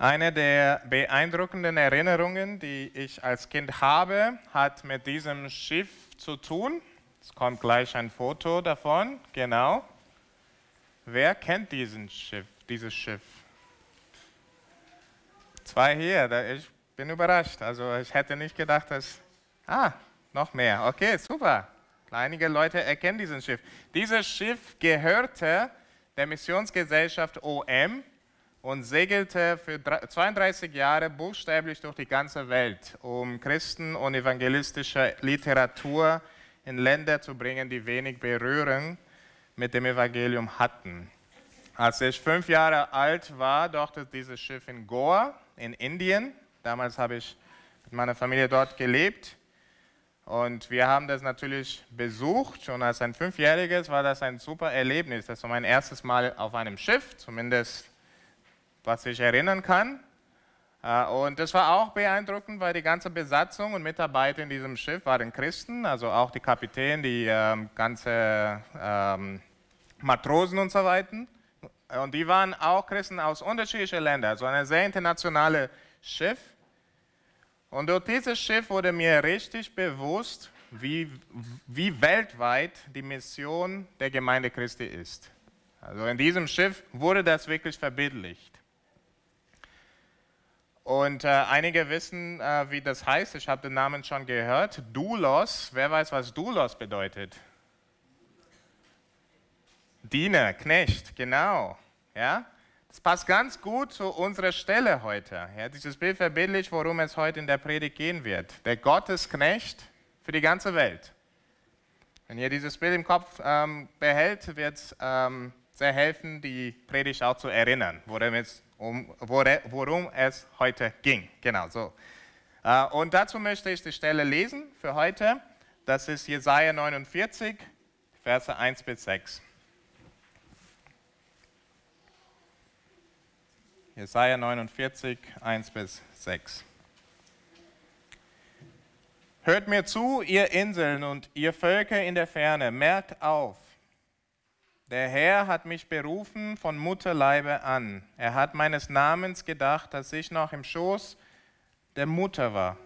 Eine der beeindruckenden Erinnerungen, die ich als Kind habe, hat mit diesem Schiff zu tun. Es kommt gleich ein Foto davon, genau. Wer kennt diesen Schiff, dieses Schiff? Zwei hier, ich bin überrascht. Also ich hätte nicht gedacht, dass... Ah, noch mehr. Okay, super. Einige Leute erkennen dieses Schiff. Dieses Schiff gehörte der Missionsgesellschaft OM und segelte für 32 Jahre buchstäblich durch die ganze Welt, um Christen und evangelistische Literatur in Länder zu bringen, die wenig Berührung mit dem Evangelium hatten. Als ich fünf Jahre alt war, dockte dieses Schiff in Goa in Indien. Damals habe ich mit meiner Familie dort gelebt. Und wir haben das natürlich besucht. Und als ein Fünfjähriges war das ein super Erlebnis. Das war mein erstes Mal auf einem Schiff, zumindest was ich erinnern kann. Äh, und das war auch beeindruckend, weil die ganze Besatzung und Mitarbeiter in diesem Schiff waren Christen, also auch die Kapitän, die ähm, ganze ähm, Matrosen und so weiter. Und die waren auch Christen aus unterschiedlichen Ländern, also ein sehr internationales Schiff. Und durch dieses Schiff wurde mir richtig bewusst, wie, wie weltweit die Mission der Gemeinde Christi ist. Also in diesem Schiff wurde das wirklich verbildlicht. Und äh, einige wissen, äh, wie das heißt. Ich habe den Namen schon gehört. Doulos. Wer weiß, was Doulos bedeutet? Diener, Knecht, genau. Ja? Das passt ganz gut zu unserer Stelle heute. Ja, dieses Bild verbildlicht, worum es heute in der Predigt gehen wird. Der Gottesknecht für die ganze Welt. Wenn ihr dieses Bild im Kopf ähm, behält, wird es ähm, sehr helfen, die Predigt auch zu erinnern, worum es um, worum es heute ging. Genau so. Äh, und dazu möchte ich die Stelle lesen für heute. Das ist Jesaja 49, Verse 1 bis 6. Jesaja 49, 1 bis 6. Hört mir zu, ihr Inseln und ihr Völker in der Ferne, merkt auf, der Herr hat mich berufen von Mutterleibe an. Er hat meines Namens gedacht, dass ich noch im Schoß der Mutter war.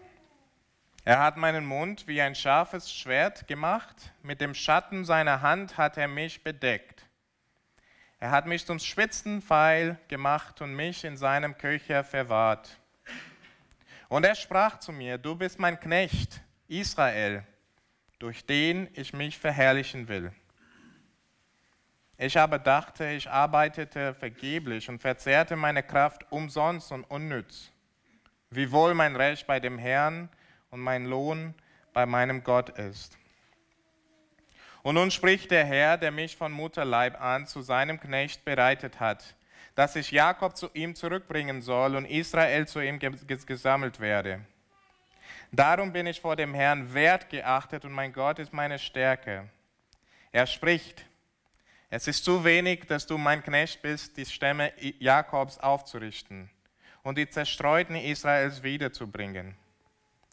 Er hat meinen Mund wie ein scharfes Schwert gemacht, mit dem Schatten seiner Hand hat er mich bedeckt. Er hat mich zum spitzen Pfeil gemacht und mich in seinem Köcher verwahrt. Und er sprach zu mir, du bist mein Knecht, Israel, durch den ich mich verherrlichen will. Ich aber dachte, ich arbeitete vergeblich und verzehrte meine Kraft umsonst und unnütz. Wiewohl mein Recht bei dem Herrn und mein Lohn bei meinem Gott ist. Und nun spricht der Herr, der mich von Mutterleib an zu seinem Knecht bereitet hat, dass ich Jakob zu ihm zurückbringen soll und Israel zu ihm gesammelt werde. Darum bin ich vor dem Herrn wert geachtet und mein Gott ist meine Stärke. Er spricht, es ist zu wenig, dass du mein Knecht bist, die Stämme Jakobs aufzurichten und die Zerstreuten Israels wiederzubringen,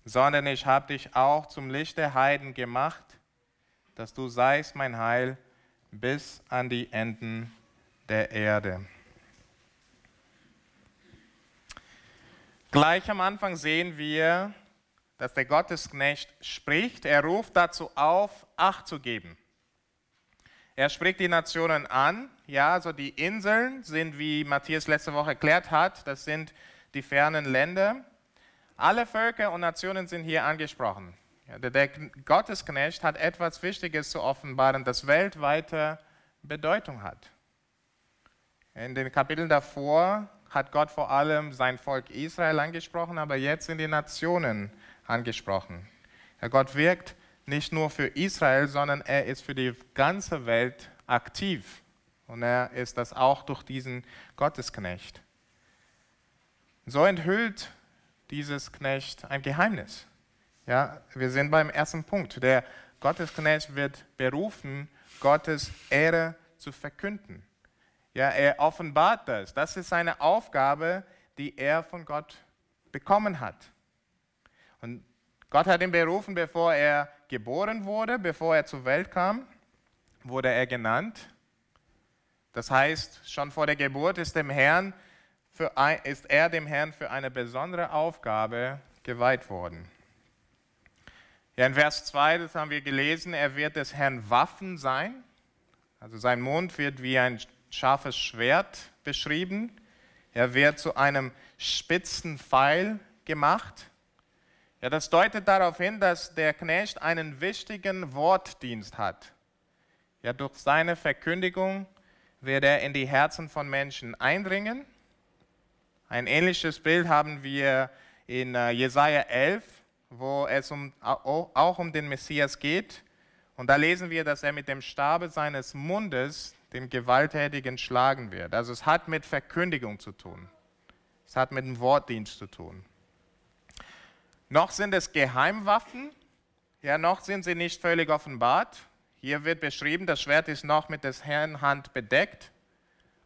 sondern ich habe dich auch zum Licht der Heiden gemacht, dass du seist mein Heil bis an die Enden der Erde. Gleich am Anfang sehen wir, dass der Gottesknecht spricht. Er ruft dazu auf, Acht zu geben. Er spricht die Nationen an. Ja, also die Inseln sind, wie Matthias letzte Woche erklärt hat, das sind die fernen Länder. Alle Völker und Nationen sind hier angesprochen. Der Gottesknecht hat etwas Wichtiges zu offenbaren, das weltweite Bedeutung hat. In den Kapiteln davor hat Gott vor allem sein Volk Israel angesprochen, aber jetzt sind die Nationen angesprochen. Gott wirkt nicht nur für Israel, sondern er ist für die ganze Welt aktiv. Und er ist das auch durch diesen Gottesknecht. So enthüllt dieses Knecht ein Geheimnis. Ja, wir sind beim ersten Punkt. Der Gottesknecht wird berufen, Gottes Ehre zu verkünden. Ja, er offenbart das. Das ist seine Aufgabe, die er von Gott bekommen hat. Und Gott hat ihn berufen, bevor er geboren wurde, bevor er zur Welt kam, wurde er genannt. Das heißt, schon vor der Geburt ist dem Herrn für ist er dem Herrn für eine besondere Aufgabe geweiht worden. Ja, in Vers 2, das haben wir gelesen, er wird des Herrn Waffen sein. Also sein Mund wird wie ein scharfes Schwert beschrieben. Er wird zu einem spitzen Pfeil gemacht. Ja, das deutet darauf hin, dass der Knecht einen wichtigen Wortdienst hat. Ja, durch seine Verkündigung wird er in die Herzen von Menschen eindringen. Ein ähnliches Bild haben wir in äh, Jesaja 11, wo es um, auch um den Messias geht. Und da lesen wir, dass er mit dem Stabe seines Mundes den Gewalttätigen schlagen wird. Also es hat mit Verkündigung zu tun. Es hat mit dem Wortdienst zu tun. Noch sind es Geheimwaffen, ja, noch sind sie nicht völlig offenbart. Hier wird beschrieben, das Schwert ist noch mit des Herrn Hand bedeckt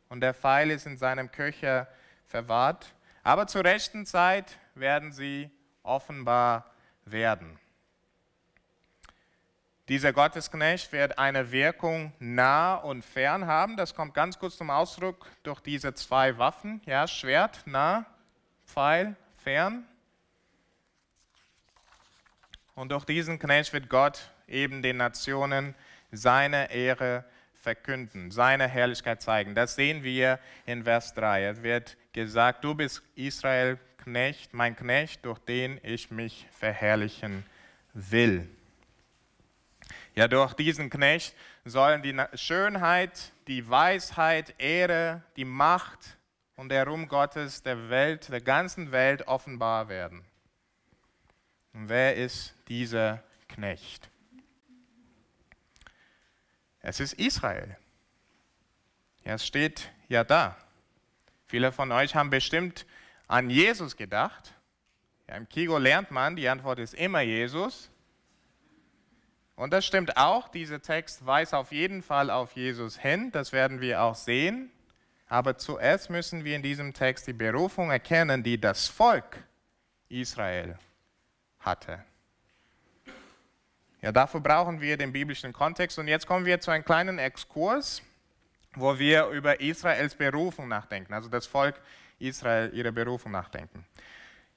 und der Pfeil ist in seinem Köcher verwahrt. Aber zur rechten Zeit werden sie offenbar werden. Dieser Gottesknecht wird eine Wirkung nah und fern haben. Das kommt ganz kurz zum Ausdruck durch diese zwei Waffen. Ja, Schwert, nah, Pfeil, fern. Und durch diesen Knecht wird Gott eben den Nationen seine Ehre verkünden, seine Herrlichkeit zeigen. Das sehen wir in Vers 3. Es wird gesagt, du bist Israel Knecht, mein Knecht, durch den ich mich verherrlichen will. Ja, durch diesen Knecht sollen die Schönheit, die Weisheit, Ehre, die Macht und der Ruhm Gottes der Welt, der ganzen Welt offenbar werden. Und wer ist dieser Knecht? Es ist Israel. Ja, es steht ja da. Viele von euch haben bestimmt an Jesus gedacht. Im Kigo lernt man, die Antwort ist immer Jesus. Und das stimmt auch, dieser Text weist auf jeden Fall auf Jesus hin, das werden wir auch sehen. Aber zuerst müssen wir in diesem Text die Berufung erkennen, die das Volk Israel hatte. Ja, dafür brauchen wir den biblischen Kontext. Und jetzt kommen wir zu einem kleinen Exkurs, wo wir über Israels Berufung nachdenken, also das Volk Israel, ihre Berufung nachdenken.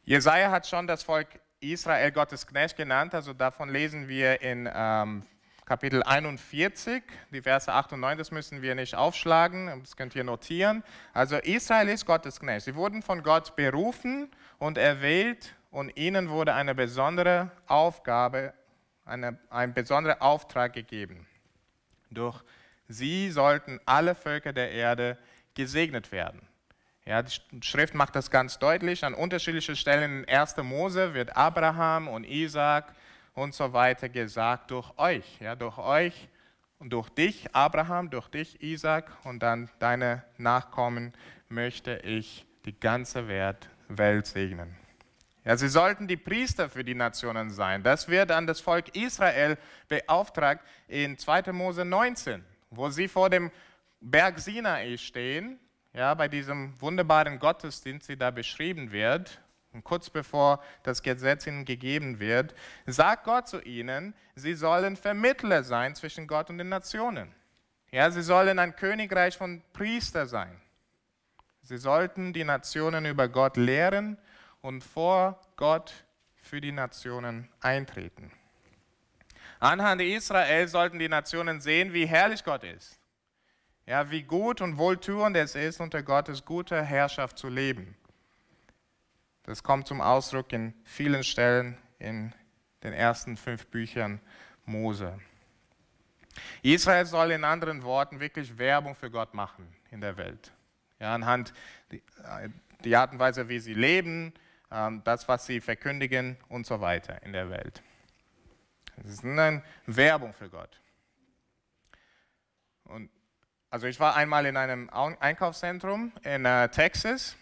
Jesaja hat schon das Volk Israel Gottes Knecht genannt. Also davon lesen wir in ähm, Kapitel 41, die Verse 8 und 9, das müssen wir nicht aufschlagen, das könnt ihr notieren. Also Israel ist Gottes Knecht. Sie wurden von Gott berufen und erwählt und ihnen wurde eine besondere Aufgabe, eine, ein besonderer Auftrag gegeben. Durch sie sollten alle Völker der Erde gesegnet werden. Ja, die Schrift macht das ganz deutlich. An unterschiedlichen Stellen in 1. Mose wird Abraham und Isaac und so weiter gesagt, durch euch, ja, durch euch und durch dich, Abraham, durch dich, Isaac und dann deine Nachkommen möchte ich die ganze Welt segnen. Ja, sie sollten die Priester für die Nationen sein. Das wird an das Volk Israel beauftragt in 2. Mose 19, wo sie vor dem Berg Sinai stehen ja, bei diesem wunderbaren Gottesdienst, der da beschrieben wird, und kurz bevor das Gesetz ihnen gegeben wird, sagt Gott zu ihnen, sie sollen Vermittler sein zwischen Gott und den Nationen. Ja, sie sollen ein Königreich von Priester sein. Sie sollten die Nationen über Gott lehren und vor Gott für die Nationen eintreten. Anhand Israel sollten die Nationen sehen, wie herrlich Gott ist. Ja, wie gut und wohltuend es ist, unter Gottes guter Herrschaft zu leben. Das kommt zum Ausdruck in vielen Stellen in den ersten fünf Büchern Mose. Israel soll in anderen Worten wirklich Werbung für Gott machen in der Welt. Ja, anhand der Art und Weise, wie sie leben, das, was sie verkündigen und so weiter in der Welt. Es ist eine Werbung für Gott. Und also ich war einmal in einem Einkaufszentrum in äh, Texas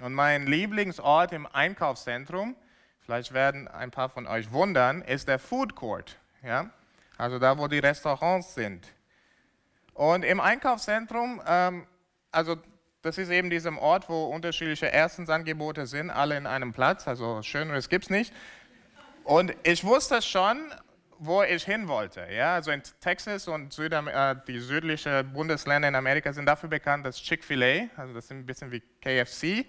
und mein Lieblingsort im Einkaufszentrum, vielleicht werden ein paar von euch wundern, ist der Food Court. Ja? Also da, wo die Restaurants sind. Und im Einkaufszentrum, ähm, also das ist eben diesem Ort, wo unterschiedliche Erstensangebote sind, alle in einem Platz, also schöneres gibt es nicht. Und ich wusste schon, wo ich hin wollte. Ja, also in Texas und Südam äh, die südlichen Bundesländer in Amerika sind dafür bekannt, dass Chick-fil-A, also das ist ein bisschen wie KFC.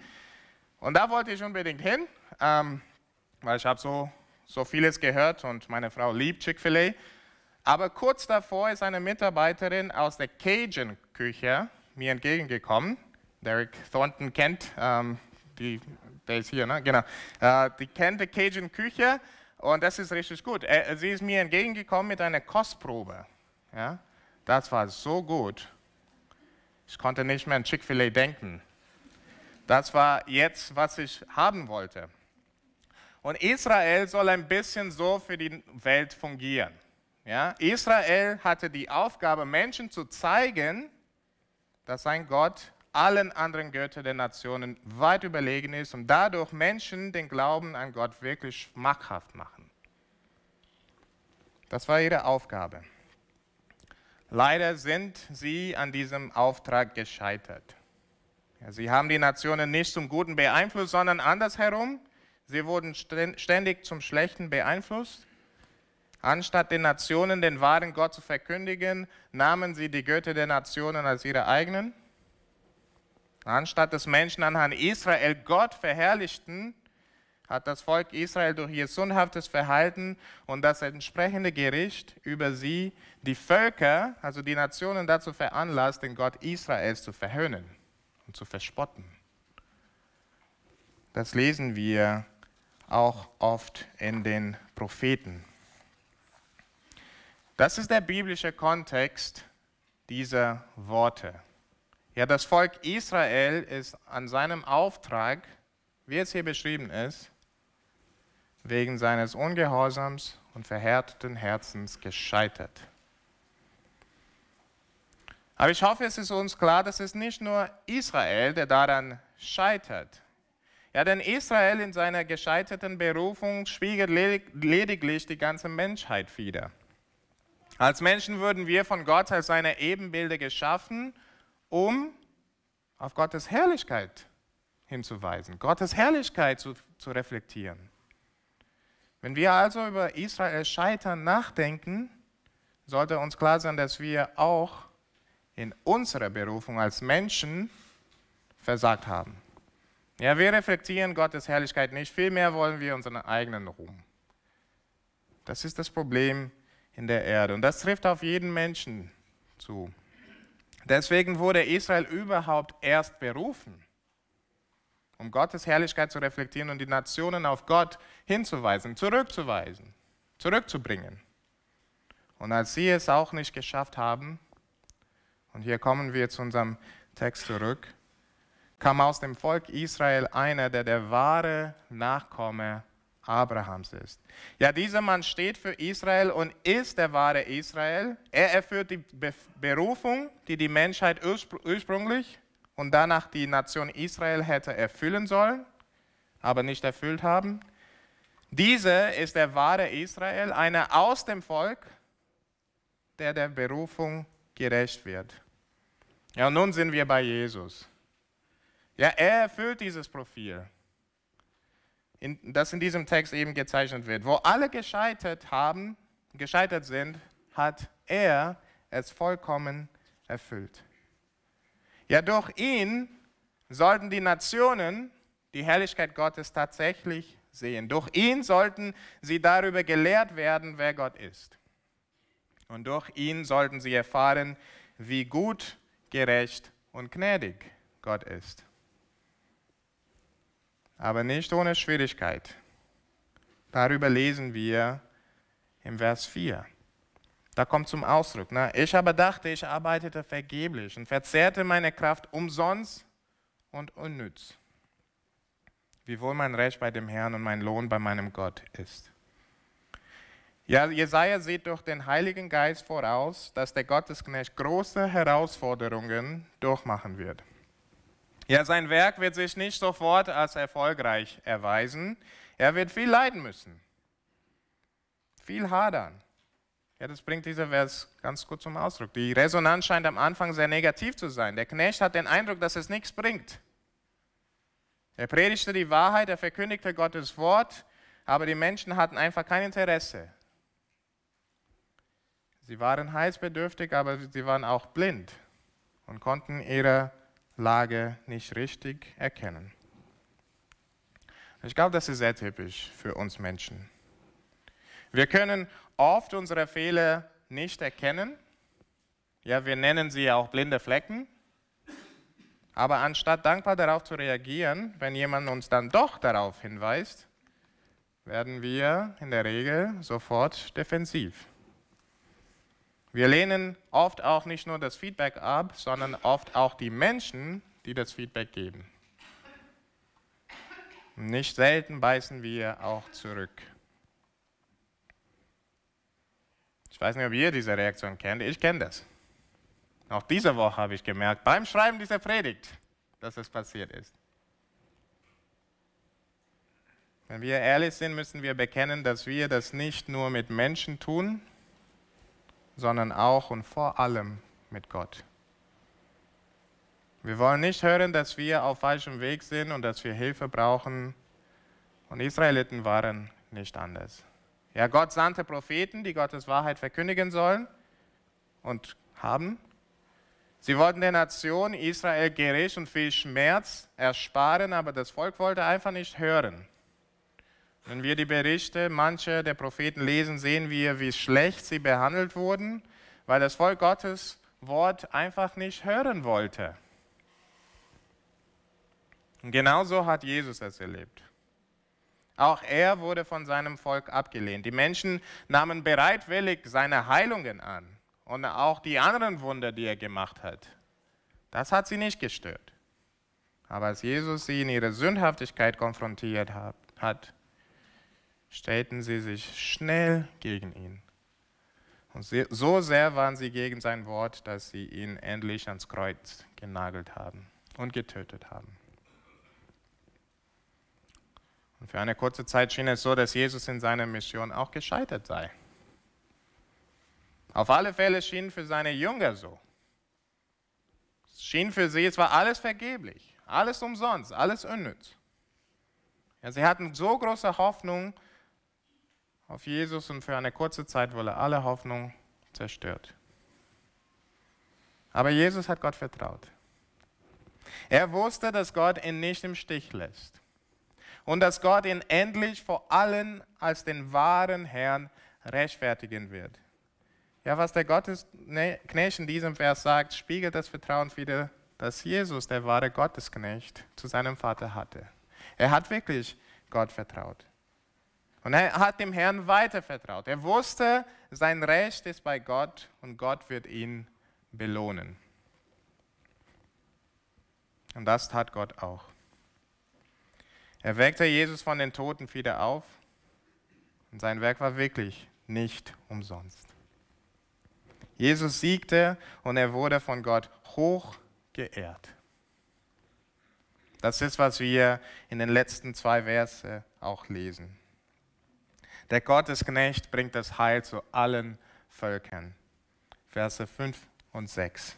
Und da wollte ich unbedingt hin, ähm, weil ich habe so, so vieles gehört und meine Frau liebt Chick-fil-A. Aber kurz davor ist eine Mitarbeiterin aus der Cajun-Küche mir entgegengekommen. Derek Thornton kennt, ähm, die, der ist hier, ne? genau, äh, die kennt die Cajun-Küche und das ist richtig gut. Er, sie ist mir entgegengekommen mit einer Kostprobe. Ja? Das war so gut. Ich konnte nicht mehr an Chick-fil-A denken. Das war jetzt, was ich haben wollte. Und Israel soll ein bisschen so für die Welt fungieren. Ja? Israel hatte die Aufgabe, Menschen zu zeigen, dass sein Gott allen anderen Göttern der Nationen weit überlegen ist und dadurch Menschen den Glauben an Gott wirklich schmackhaft machen. Das war ihre Aufgabe. Leider sind sie an diesem Auftrag gescheitert. Sie haben die Nationen nicht zum Guten beeinflusst, sondern andersherum. Sie wurden ständig zum Schlechten beeinflusst. Anstatt den Nationen den wahren Gott zu verkündigen, nahmen sie die Götter der Nationen als ihre eigenen. Anstatt dass Menschen anhand Israel Gott verherrlichten, hat das Volk Israel durch ihr sündhaftes Verhalten und das entsprechende Gericht über sie die Völker, also die Nationen dazu veranlasst, den Gott Israels zu verhöhnen und zu verspotten. Das lesen wir auch oft in den Propheten. Das ist der biblische Kontext dieser Worte. Ja, das Volk Israel ist an seinem Auftrag, wie es hier beschrieben ist, wegen seines Ungehorsams und verhärteten Herzens gescheitert. Aber ich hoffe, es ist uns klar, dass es nicht nur Israel, der daran scheitert. Ja, denn Israel in seiner gescheiterten Berufung spiegelt lediglich die ganze Menschheit wider. Als Menschen wurden wir von Gott als seine Ebenbilder geschaffen um auf Gottes Herrlichkeit hinzuweisen, Gottes Herrlichkeit zu, zu reflektieren. Wenn wir also über Israel scheitern nachdenken, sollte uns klar sein, dass wir auch in unserer Berufung als Menschen versagt haben. Ja, wir reflektieren Gottes Herrlichkeit nicht, vielmehr wollen wir unseren eigenen Ruhm. Das ist das Problem in der Erde und das trifft auf jeden Menschen zu. Deswegen wurde Israel überhaupt erst berufen, um Gottes Herrlichkeit zu reflektieren und die Nationen auf Gott hinzuweisen, zurückzuweisen, zurückzubringen. Und als sie es auch nicht geschafft haben, und hier kommen wir zu unserem Text zurück, kam aus dem Volk Israel einer, der der wahre Nachkomme Abrahams ist. Ja, dieser Mann steht für Israel und ist der wahre Israel. Er erfüllt die Berufung, die die Menschheit ursprünglich und danach die Nation Israel hätte erfüllen sollen, aber nicht erfüllt haben. Dieser ist der wahre Israel, einer aus dem Volk, der der Berufung gerecht wird. Ja, und nun sind wir bei Jesus. Ja, er erfüllt dieses Profil in, das in diesem Text eben gezeichnet wird. Wo alle gescheitert haben, gescheitert sind, hat er es vollkommen erfüllt. Ja, durch ihn sollten die Nationen die Herrlichkeit Gottes tatsächlich sehen. Durch ihn sollten sie darüber gelehrt werden, wer Gott ist. Und durch ihn sollten sie erfahren, wie gut, gerecht und gnädig Gott ist aber nicht ohne Schwierigkeit. Darüber lesen wir im Vers 4. Da kommt zum Ausdruck, ne? ich aber dachte, ich arbeitete vergeblich und verzehrte meine Kraft umsonst und unnütz. Wiewohl mein Recht bei dem Herrn und mein Lohn bei meinem Gott ist. Ja, Jesaja sieht durch den Heiligen Geist voraus, dass der Gottesknecht große Herausforderungen durchmachen wird. Ja, sein Werk wird sich nicht sofort als erfolgreich erweisen. Er wird viel leiden müssen, viel hadern. Ja, das bringt dieser Vers ganz gut zum Ausdruck. Die Resonanz scheint am Anfang sehr negativ zu sein. Der Knecht hat den Eindruck, dass es nichts bringt. Er predigte die Wahrheit, er verkündigte Gottes Wort, aber die Menschen hatten einfach kein Interesse. Sie waren heilsbedürftig, aber sie waren auch blind und konnten ihre Lage nicht richtig erkennen. Ich glaube, das ist sehr typisch für uns Menschen. Wir können oft unsere Fehler nicht erkennen. Ja, wir nennen sie auch blinde Flecken. Aber anstatt dankbar darauf zu reagieren, wenn jemand uns dann doch darauf hinweist, werden wir in der Regel sofort defensiv. Wir lehnen oft auch nicht nur das Feedback ab, sondern oft auch die Menschen, die das Feedback geben. Nicht selten beißen wir auch zurück. Ich weiß nicht, ob ihr diese Reaktion kennt. Ich kenne das. Auch diese Woche habe ich gemerkt, beim Schreiben dieser Predigt, dass es passiert ist. Wenn wir ehrlich sind, müssen wir bekennen, dass wir das nicht nur mit Menschen tun, sondern auch und vor allem mit Gott. Wir wollen nicht hören, dass wir auf falschem Weg sind und dass wir Hilfe brauchen. Und Israeliten waren nicht anders. Ja, Gott sandte Propheten, die Gottes Wahrheit verkündigen sollen und haben. Sie wollten der Nation Israel Gericht und viel Schmerz ersparen, aber das Volk wollte einfach nicht hören. Wenn wir die Berichte mancher der Propheten lesen, sehen wir, wie schlecht sie behandelt wurden, weil das Volk Gottes Wort einfach nicht hören wollte. Und genauso hat Jesus es erlebt. Auch er wurde von seinem Volk abgelehnt. Die Menschen nahmen bereitwillig seine Heilungen an und auch die anderen Wunder, die er gemacht hat. Das hat sie nicht gestört. Aber als Jesus sie in ihrer Sündhaftigkeit konfrontiert hat, stellten sie sich schnell gegen ihn. Und so sehr waren sie gegen sein Wort, dass sie ihn endlich ans Kreuz genagelt haben und getötet haben. Und für eine kurze Zeit schien es so, dass Jesus in seiner Mission auch gescheitert sei. Auf alle Fälle schien für seine Jünger so. Es schien für sie, es war alles vergeblich, alles umsonst, alles unnütz. Ja, sie hatten so große Hoffnung, auf Jesus und für eine kurze Zeit wurde alle Hoffnung zerstört. Aber Jesus hat Gott vertraut. Er wusste, dass Gott ihn nicht im Stich lässt und dass Gott ihn endlich vor allen als den wahren Herrn rechtfertigen wird. Ja, was der Gottesknecht in diesem Vers sagt, spiegelt das Vertrauen wieder, dass Jesus, der wahre Gottesknecht, zu seinem Vater hatte. Er hat wirklich Gott vertraut. Und er hat dem Herrn weiter vertraut. Er wusste, sein Recht ist bei Gott und Gott wird ihn belohnen. Und das tat Gott auch. Er weckte Jesus von den Toten wieder auf und sein Werk war wirklich nicht umsonst. Jesus siegte und er wurde von Gott hoch geehrt. Das ist, was wir in den letzten zwei Verse auch lesen. Der Gottesknecht bringt das Heil zu allen Völkern. Verse 5 und 6.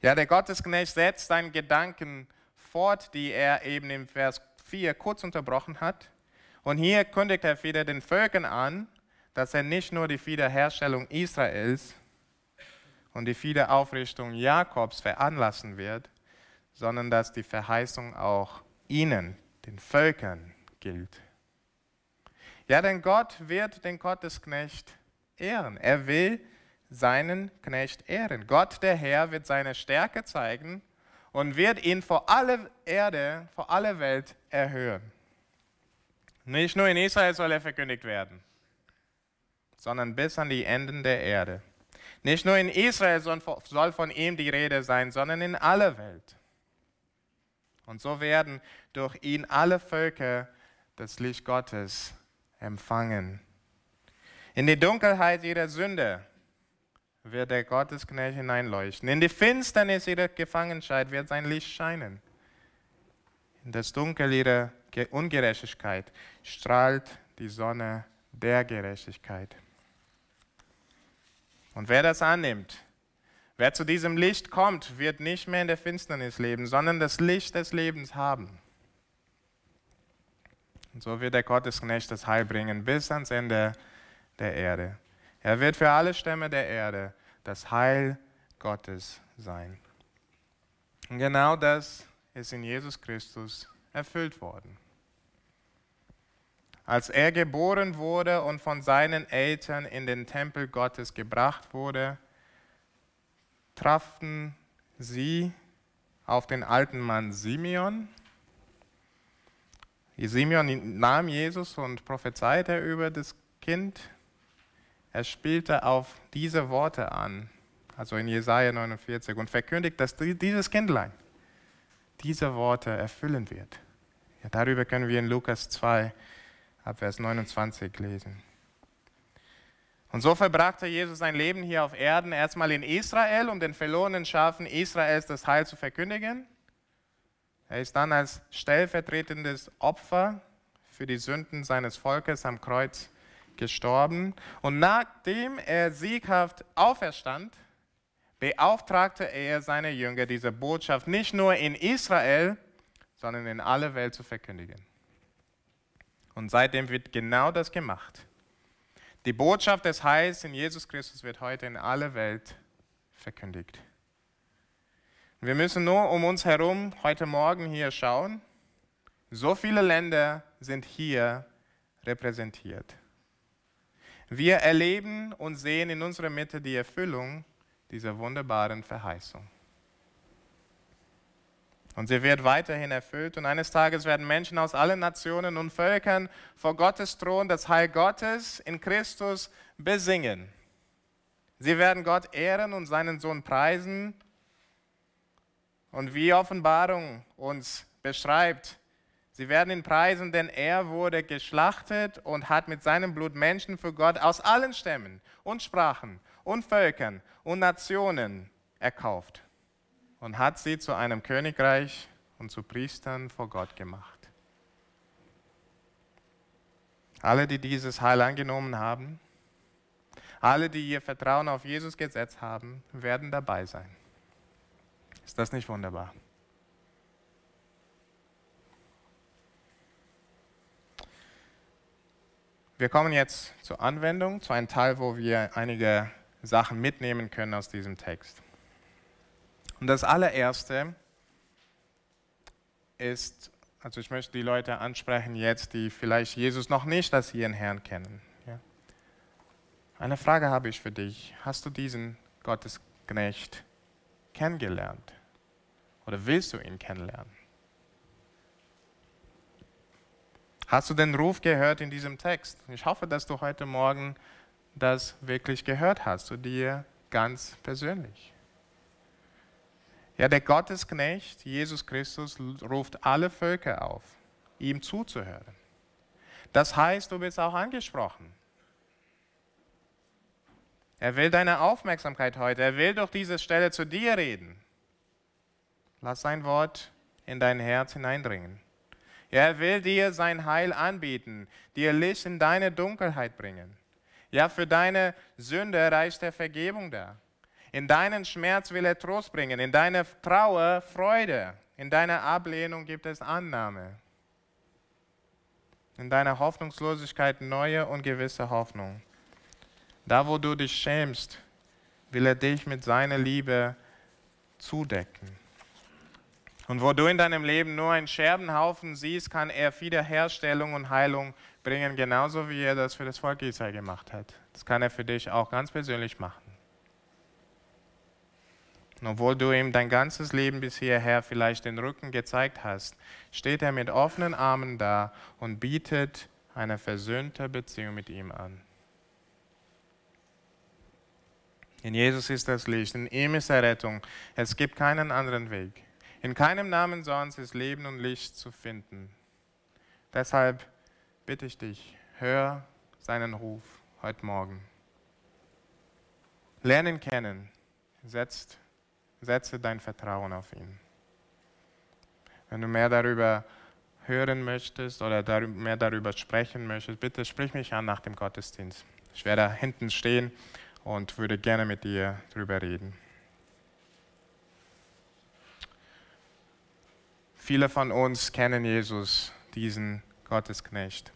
Ja, der Gottesknecht setzt seinen Gedanken fort, die er eben im Vers 4 kurz unterbrochen hat. Und hier kündigt er wieder den Völkern an, dass er nicht nur die Wiederherstellung Israels und die Wiederaufrichtung Jakobs veranlassen wird, sondern dass die Verheißung auch ihnen, den Völkern, gilt. Ja, denn Gott wird den Gottesknecht ehren. Er will seinen Knecht ehren. Gott, der Herr, wird seine Stärke zeigen und wird ihn vor alle Erde, vor alle Welt erhöhen. Nicht nur in Israel soll er verkündigt werden, sondern bis an die Enden der Erde. Nicht nur in Israel soll von ihm die Rede sein, sondern in aller Welt. Und so werden durch ihn alle Völker das Licht Gottes empfangen. In die Dunkelheit ihrer Sünde wird der Gottesknecht hineinleuchten. In die Finsternis ihrer Gefangenschaft wird sein Licht scheinen. In das Dunkel ihrer Ungerechtigkeit strahlt die Sonne der Gerechtigkeit. Und wer das annimmt, wer zu diesem Licht kommt, wird nicht mehr in der Finsternis leben, sondern das Licht des Lebens haben. Und so wird der Gottesknecht das Heil bringen bis ans Ende der Erde. Er wird für alle Stämme der Erde das Heil Gottes sein. Und genau das ist in Jesus Christus erfüllt worden. Als er geboren wurde und von seinen Eltern in den Tempel Gottes gebracht wurde, trafen sie auf den alten Mann Simeon. Simeon nahm Jesus und prophezeite über das Kind. Er spielte auf diese Worte an, also in Jesaja 49, und verkündigt, dass dieses Kindlein diese Worte erfüllen wird. Ja, darüber können wir in Lukas 2 ab Vers 29 lesen. Und so verbrachte Jesus sein Leben hier auf Erden, erstmal in Israel, um den verlorenen Schafen Israels das Heil zu verkündigen. Er ist dann als stellvertretendes Opfer für die Sünden seines Volkes am Kreuz gestorben. Und nachdem er sieghaft auferstand, beauftragte er seine Jünger, diese Botschaft nicht nur in Israel, sondern in alle Welt zu verkündigen. Und seitdem wird genau das gemacht. Die Botschaft des Heils in Jesus Christus wird heute in alle Welt verkündigt. Wir müssen nur um uns herum heute Morgen hier schauen. So viele Länder sind hier repräsentiert. Wir erleben und sehen in unserer Mitte die Erfüllung dieser wunderbaren Verheißung. Und sie wird weiterhin erfüllt. Und eines Tages werden Menschen aus allen Nationen und Völkern vor Gottes Thron das Heil Gottes in Christus besingen. Sie werden Gott ehren und seinen Sohn preisen. Und wie Offenbarung uns beschreibt, sie werden ihn preisen, denn er wurde geschlachtet und hat mit seinem Blut Menschen für Gott aus allen Stämmen und Sprachen und Völkern und Nationen erkauft und hat sie zu einem Königreich und zu Priestern vor Gott gemacht. Alle, die dieses Heil angenommen haben, alle, die ihr Vertrauen auf Jesus gesetzt haben, werden dabei sein. Ist das nicht wunderbar? Wir kommen jetzt zur Anwendung, zu einem Teil, wo wir einige Sachen mitnehmen können aus diesem Text. Und das allererste ist, also ich möchte die Leute ansprechen jetzt, die vielleicht Jesus noch nicht als ihren Herrn kennen. Ja? Eine Frage habe ich für dich. Hast du diesen Gottesknecht kennengelernt? Oder willst du ihn kennenlernen? Hast du den Ruf gehört in diesem Text? Ich hoffe, dass du heute Morgen das wirklich gehört hast, zu dir ganz persönlich. Ja, der Gottesknecht, Jesus Christus, ruft alle Völker auf, ihm zuzuhören. Das heißt, du bist auch angesprochen. Er will deine Aufmerksamkeit heute. Er will durch diese Stelle zu dir reden. Lass sein Wort in dein Herz hineindringen. Er will dir sein Heil anbieten, dir Licht in deine Dunkelheit bringen. Ja, für deine Sünde reicht der Vergebung da. In deinen Schmerz will er Trost bringen, in deiner Trauer Freude, in deiner Ablehnung gibt es Annahme. In deiner Hoffnungslosigkeit neue und gewisse Hoffnung. Da, wo du dich schämst, will er dich mit seiner Liebe zudecken. Und wo du in deinem Leben nur einen Scherbenhaufen siehst, kann er Wiederherstellung und Heilung bringen, genauso wie er das für das Volk Israel gemacht hat. Das kann er für dich auch ganz persönlich machen. Und obwohl du ihm dein ganzes Leben bis hierher vielleicht den Rücken gezeigt hast, steht er mit offenen Armen da und bietet eine versöhnte Beziehung mit ihm an. In Jesus ist das Licht, in ihm ist Errettung. Es gibt keinen anderen Weg. In keinem Namen sonst ist Leben und Licht zu finden. Deshalb bitte ich dich, hör seinen Ruf heute Morgen. Lernen kennen, setzt Setze dein Vertrauen auf ihn. Wenn du mehr darüber hören möchtest oder mehr darüber sprechen möchtest, bitte sprich mich an nach dem Gottesdienst. Ich werde hinten stehen und würde gerne mit dir darüber reden. Viele von uns kennen Jesus, diesen Gottesknecht.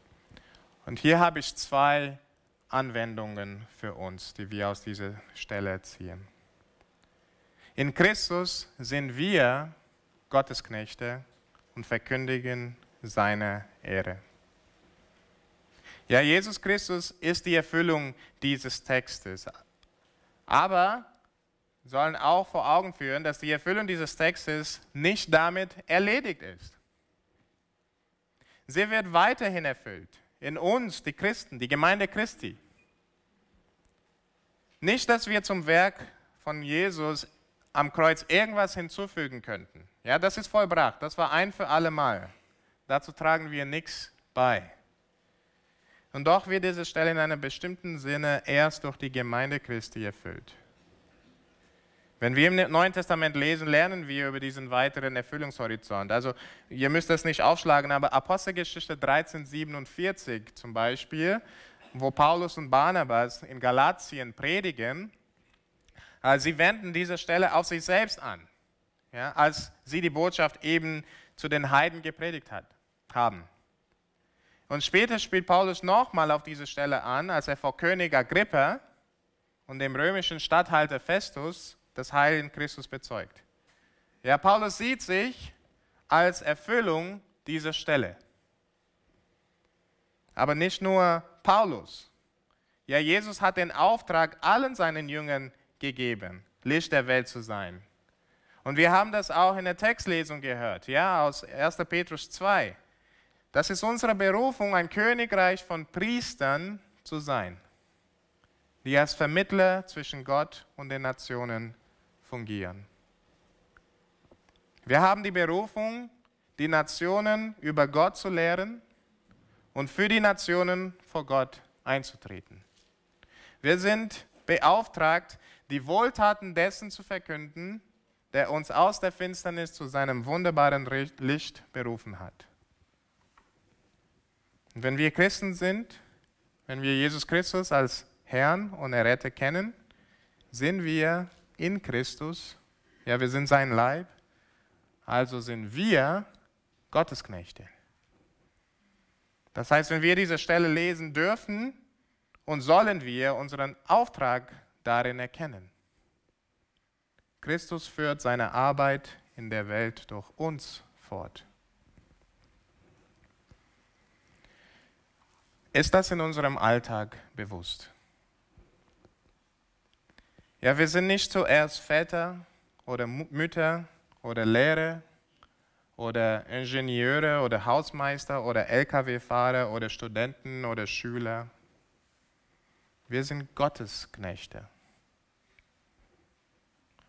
Und hier habe ich zwei Anwendungen für uns, die wir aus dieser Stelle ziehen. In Christus sind wir Gottesknechte und verkündigen seine Ehre. Ja, Jesus Christus ist die Erfüllung dieses Textes. Aber sollen auch vor Augen führen, dass die Erfüllung dieses Textes nicht damit erledigt ist. Sie wird weiterhin erfüllt in uns, die Christen, die Gemeinde Christi. Nicht, dass wir zum Werk von Jesus am Kreuz irgendwas hinzufügen könnten. Ja, das ist vollbracht. Das war ein für alle Mal. Dazu tragen wir nichts bei. Und doch wird diese Stelle in einem bestimmten Sinne erst durch die Gemeinde Christi erfüllt. Wenn wir im Neuen Testament lesen, lernen wir über diesen weiteren Erfüllungshorizont. Also ihr müsst das nicht aufschlagen, aber Apostelgeschichte 1347 zum Beispiel, wo Paulus und Barnabas in Galatien predigen, äh, sie wenden diese Stelle auf sich selbst an, ja, als sie die Botschaft eben zu den Heiden gepredigt hat, haben. Und später spielt Paulus nochmal auf diese Stelle an, als er vor König Agrippa und dem römischen Statthalter Festus das Heil in Christus bezeugt. Ja, Paulus sieht sich als Erfüllung dieser Stelle. Aber nicht nur Paulus. Ja, Jesus hat den Auftrag allen seinen Jüngern gegeben, Licht der Welt zu sein. Und wir haben das auch in der Textlesung gehört, ja, aus 1. Petrus 2. Das ist unsere Berufung, ein Königreich von Priestern zu sein, die als Vermittler zwischen Gott und den Nationen fungieren. Wir haben die Berufung, die Nationen über Gott zu lehren und für die Nationen vor Gott einzutreten. Wir sind beauftragt, die Wohltaten dessen zu verkünden, der uns aus der Finsternis zu seinem wunderbaren Licht berufen hat. Und wenn wir Christen sind, wenn wir Jesus Christus als Herrn und Erretter kennen, sind wir in Christus. Ja, wir sind sein Leib. Also sind wir Gottesknechte. Das heißt, wenn wir diese Stelle lesen dürfen und sollen wir unseren Auftrag darin erkennen. Christus führt seine Arbeit in der Welt durch uns fort. Ist das in unserem Alltag bewusst? Ja, wir sind nicht zuerst Väter oder Mütter oder Lehrer oder Ingenieure oder Hausmeister oder Lkw-Fahrer oder Studenten oder Schüler. Wir sind Gottesknechte.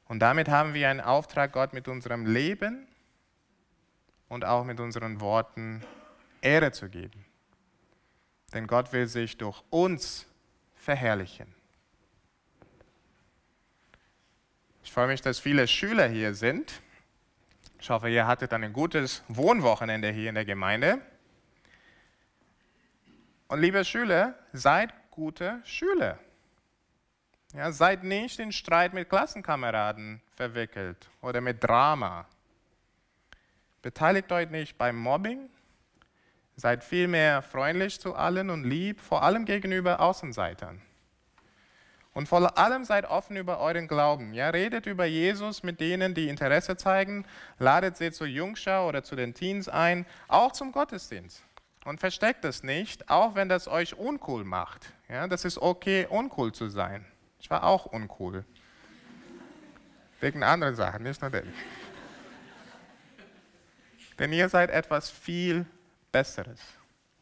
Und damit haben wir einen Auftrag, Gott mit unserem Leben und auch mit unseren Worten Ehre zu geben. Denn Gott will sich durch uns verherrlichen. Ich freue mich, dass viele Schüler hier sind. Ich hoffe, ihr hattet ein gutes Wohnwochenende hier in der Gemeinde. Und liebe Schüler, seid gute Schüler. Ja, seid nicht in Streit mit Klassenkameraden verwickelt oder mit Drama. Beteiligt euch nicht beim Mobbing. Seid vielmehr freundlich zu allen und lieb, vor allem gegenüber Außenseitern. Und vor allem seid offen über euren Glauben. Ja, redet über Jesus mit denen, die Interesse zeigen. Ladet sie zur Jungschau oder zu den Teens ein, auch zum Gottesdienst. Und versteckt es nicht, auch wenn das euch uncool macht. Ja, das ist okay, uncool zu sein. Ich war auch uncool. Wegen anderen Sachen, nicht nur denn. Denn ihr seid etwas viel Besseres.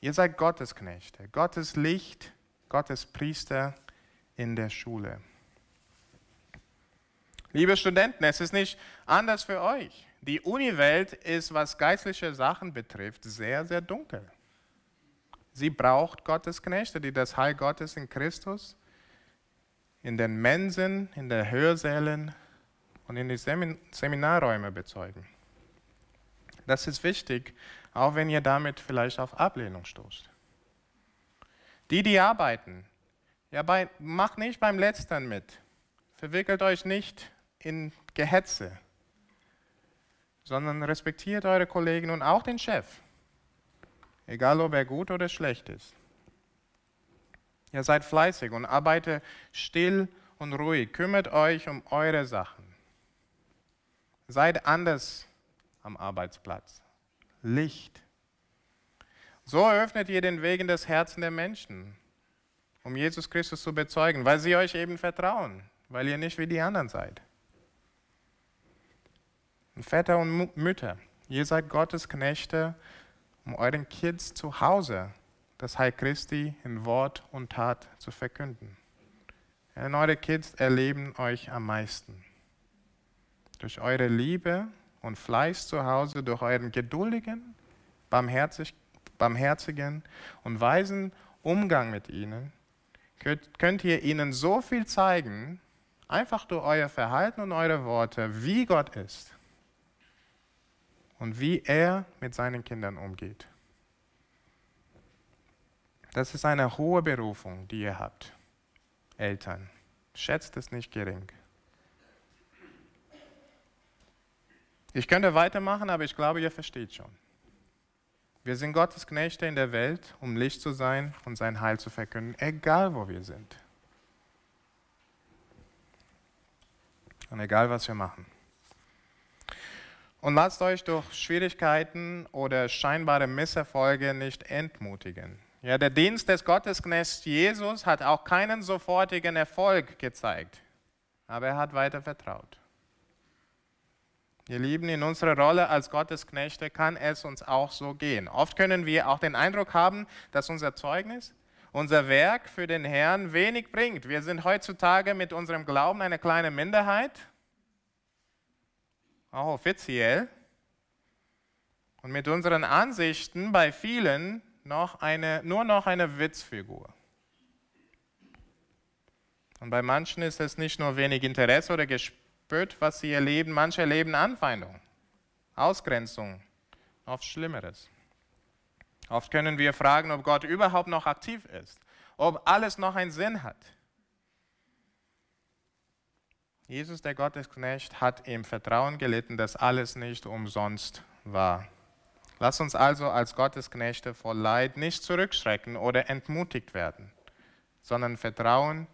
Ihr seid Gottes Knechte, Gottes Licht, Gottes Priester in der Schule. Liebe Studenten, es ist nicht anders für euch. Die Uniwelt ist, was geistliche Sachen betrifft, sehr, sehr dunkel. Sie braucht Gottes Knechte, die das Heil Gottes in Christus in den Mensen, in den Hörsälen und in den Seminarräumen bezeugen. Das ist wichtig, auch wenn ihr damit vielleicht auf Ablehnung stoßt. Die, die arbeiten, ja, bei, macht nicht beim Letztern mit. Verwickelt euch nicht in Gehetze, sondern respektiert eure Kollegen und auch den Chef, egal ob er gut oder schlecht ist. Ihr seid fleißig und arbeitet still und ruhig. Kümmert euch um eure Sachen. Seid anders am Arbeitsplatz. Licht. So eröffnet ihr den Wegen des Herzens der Menschen, um Jesus Christus zu bezeugen, weil sie euch eben vertrauen, weil ihr nicht wie die anderen seid. Und Väter und Mütter, ihr seid Gottes Knechte, um euren Kids zu Hause das Heil Christi in Wort und Tat zu verkünden. Und eure Kids erleben euch am meisten. Durch eure Liebe und Fleiß zu Hause, durch euren geduldigen, barmherzig, barmherzigen und weisen Umgang mit ihnen, könnt, könnt ihr ihnen so viel zeigen, einfach durch euer Verhalten und eure Worte, wie Gott ist und wie er mit seinen Kindern umgeht. Das ist eine hohe Berufung, die ihr habt, Eltern. Schätzt es nicht gering. Ich könnte weitermachen, aber ich glaube, ihr versteht schon. Wir sind Gottes Knechte in der Welt, um Licht zu sein und sein Heil zu verkünden, egal wo wir sind. Und egal was wir machen. Und lasst euch durch Schwierigkeiten oder scheinbare Misserfolge nicht entmutigen. Ja, der Dienst des Gottesknechts Jesus hat auch keinen sofortigen Erfolg gezeigt, aber er hat weiter vertraut. Ihr Lieben, in unserer Rolle als Gottesknechte kann es uns auch so gehen. Oft können wir auch den Eindruck haben, dass unser Zeugnis, unser Werk für den Herrn wenig bringt. Wir sind heutzutage mit unserem Glauben eine kleine Minderheit, auch offiziell. Und mit unseren Ansichten bei vielen noch eine, nur noch eine Witzfigur. Und bei manchen ist es nicht nur wenig Interesse oder Gespött, was sie erleben, manche erleben Anfeindung, Ausgrenzung, oft Schlimmeres. Oft können wir fragen, ob Gott überhaupt noch aktiv ist, ob alles noch einen Sinn hat. Jesus, der Gottesknecht, hat im Vertrauen gelitten, dass alles nicht umsonst war. Lass uns also als Gottesknechte vor Leid nicht zurückschrecken oder entmutigt werden, sondern vertrauen,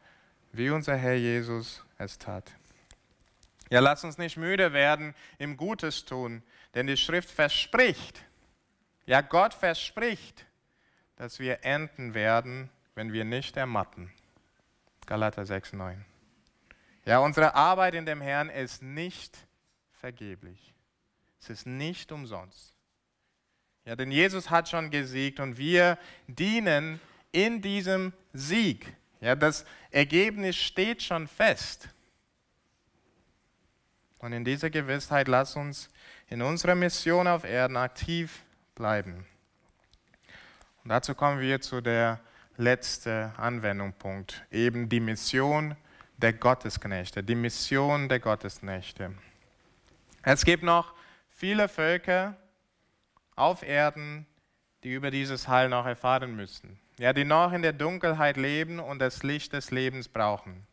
wie unser Herr Jesus es tat. Ja, lass uns nicht müde werden im Gutes tun, denn die Schrift verspricht, ja Gott verspricht, dass wir enden werden, wenn wir nicht ermatten. Galater 6, 9. Ja, unsere Arbeit in dem Herrn ist nicht vergeblich. Es ist nicht umsonst. Ja, denn Jesus hat schon gesiegt und wir dienen in diesem Sieg. Ja, das Ergebnis steht schon fest. Und in dieser Gewissheit lass uns in unserer Mission auf Erden aktiv bleiben. Und dazu kommen wir zu der letzten Anwendungspunkt, eben die Mission der Gottesknechte, die Mission der Gottesknechte. Es gibt noch viele Völker, auf Erden, die über dieses Heil noch erfahren müssen. Ja, die noch in der Dunkelheit leben und das Licht des Lebens brauchen.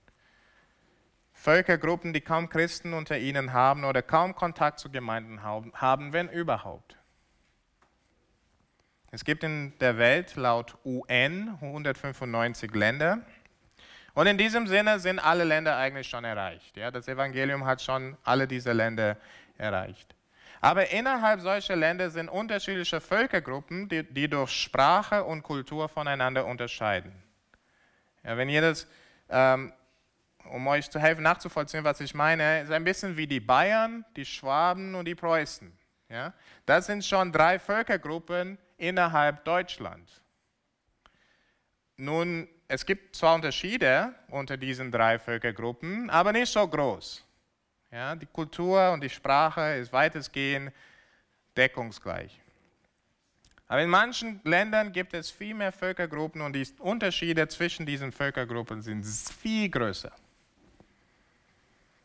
Völkergruppen, die kaum Christen unter ihnen haben oder kaum Kontakt zu Gemeinden haben, wenn überhaupt. Es gibt in der Welt laut UN 195 Länder. Und in diesem Sinne sind alle Länder eigentlich schon erreicht. Ja, das Evangelium hat schon alle diese Länder erreicht. Aber innerhalb solcher Länder sind unterschiedliche Völkergruppen, die, die durch Sprache und Kultur voneinander unterscheiden. Ja, wenn das, ähm, um euch zu helfen nachzuvollziehen, was ich meine, ist ein bisschen wie die Bayern, die Schwaben und die Preußen. Ja? Das sind schon drei Völkergruppen innerhalb Deutschlands. Nun, es gibt zwar Unterschiede unter diesen drei Völkergruppen, aber nicht so groß. Ja, die Kultur und die Sprache ist weitestgehend deckungsgleich. Aber in manchen Ländern gibt es viel mehr Völkergruppen und die Unterschiede zwischen diesen Völkergruppen sind viel größer.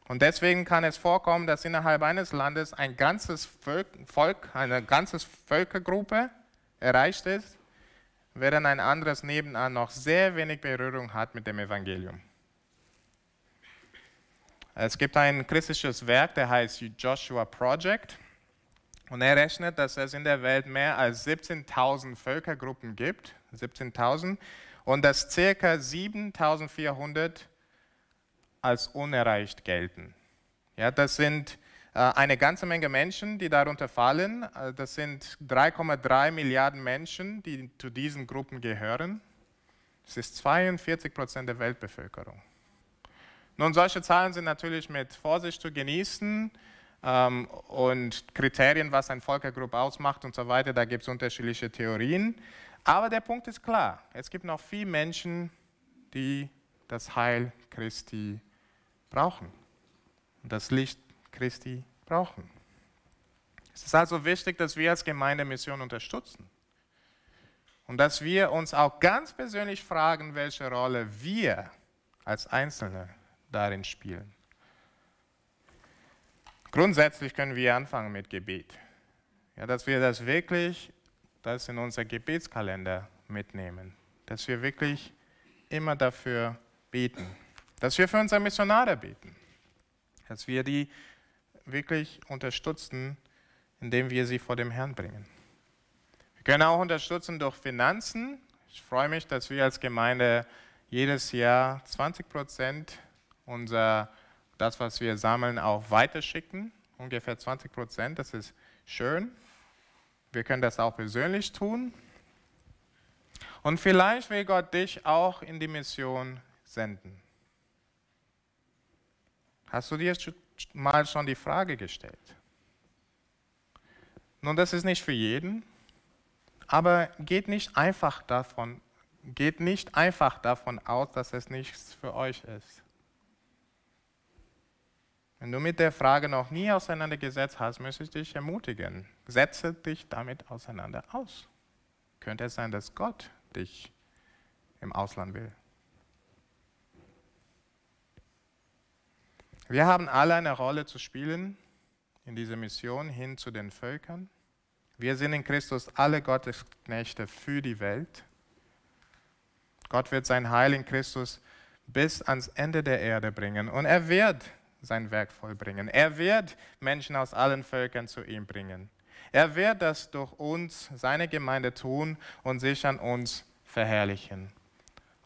Und deswegen kann es vorkommen, dass innerhalb eines Landes ein ganzes Volk, eine ganze Völkergruppe erreicht ist, während ein anderes nebenan noch sehr wenig Berührung hat mit dem Evangelium. Es gibt ein christliches Werk, der heißt Joshua Project. Und er rechnet, dass es in der Welt mehr als 17.000 Völkergruppen gibt. 17.000. und dass ca. 7400 als unerreicht gelten. Ja, das sind äh, eine ganze Menge Menschen, die darunter fallen. Äh, das sind 3,3 Milliarden Menschen, die zu diesen Gruppen gehören. Das ist 42 Prozent der Weltbevölkerung. Nun, solche Zahlen sind natürlich mit Vorsicht zu genießen ähm, und Kriterien, was ein Völkergruppe ausmacht und so weiter, da gibt es unterschiedliche Theorien. Aber der Punkt ist klar, es gibt noch viele Menschen, die das Heil Christi brauchen und das Licht Christi brauchen. Es ist also wichtig, dass wir als Gemeinde Mission unterstützen und dass wir uns auch ganz persönlich fragen, welche Rolle wir als Einzelne darin spielen. Grundsätzlich können wir anfangen mit Gebet. Ja, dass wir das wirklich, das in unser Gebetskalender mitnehmen. Dass wir wirklich immer dafür beten. Dass wir für unsere Missionare beten. Dass wir die wirklich unterstützen, indem wir sie vor dem Herrn bringen. Wir können auch unterstützen durch Finanzen. Ich freue mich, dass wir als Gemeinde jedes Jahr 20 Prozent unser das, was wir sammeln, auch weiterschicken. Ungefähr 20 Prozent, das ist schön. Wir können das auch persönlich tun. Und vielleicht will Gott dich auch in die Mission senden. Hast du dir mal schon die Frage gestellt? Nun, das ist nicht für jeden, aber geht nicht einfach davon, geht nicht einfach davon aus, dass es nichts für euch ist. Wenn du mit der Frage noch nie auseinandergesetzt hast, möchte ich dich ermutigen. Setze dich damit auseinander aus. Könnte es sein, dass Gott dich im Ausland will? Wir haben alle eine Rolle zu spielen in dieser Mission hin zu den Völkern. Wir sind in Christus alle Gottesknechte für die Welt. Gott wird sein Heil in Christus bis ans Ende der Erde bringen und er wird sein Werk vollbringen. Er wird Menschen aus allen Völkern zu ihm bringen. Er wird das durch uns, seine Gemeinde tun und sich an uns verherrlichen.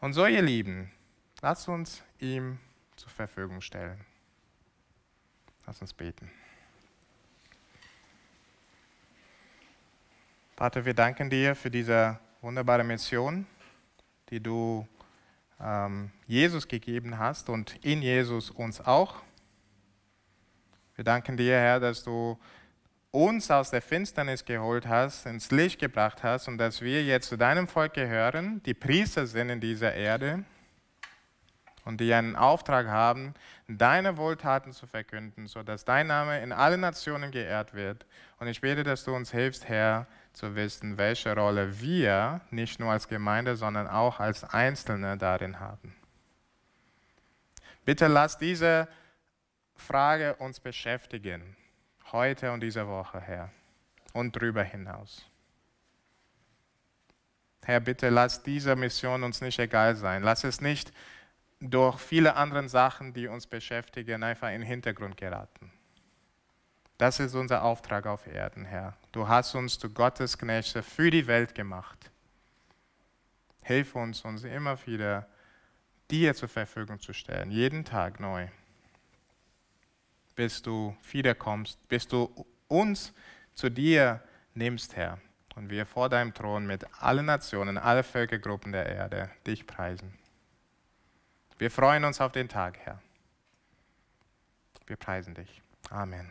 Und so, ihr Lieben, lasst uns ihm zur Verfügung stellen. Lass uns beten. Vater, wir danken dir für diese wunderbare Mission, die du ähm, Jesus gegeben hast und in Jesus uns auch. Wir danken dir, Herr, dass du uns aus der Finsternis geholt hast, ins Licht gebracht hast und dass wir jetzt zu deinem Volk gehören, die Priester sind in dieser Erde und die einen Auftrag haben, deine Wohltaten zu verkünden, sodass dein Name in allen Nationen geehrt wird. Und ich bete, dass du uns hilfst, Herr, zu wissen, welche Rolle wir nicht nur als Gemeinde, sondern auch als Einzelne darin haben. Bitte lass diese Frage uns beschäftigen, heute und diese Woche, Herr, und darüber hinaus. Herr, bitte lass diese Mission uns nicht egal sein. Lass es nicht durch viele andere Sachen, die uns beschäftigen, einfach in den Hintergrund geraten. Das ist unser Auftrag auf Erden, Herr. Du hast uns zu Gottes Knechte für die Welt gemacht. Hilf uns, uns immer wieder dir zur Verfügung zu stellen, jeden Tag neu bis du wiederkommst, bis du uns zu dir nimmst, Herr. Und wir vor deinem Thron mit allen Nationen, allen Völkergruppen der Erde dich preisen. Wir freuen uns auf den Tag, Herr. Wir preisen dich. Amen.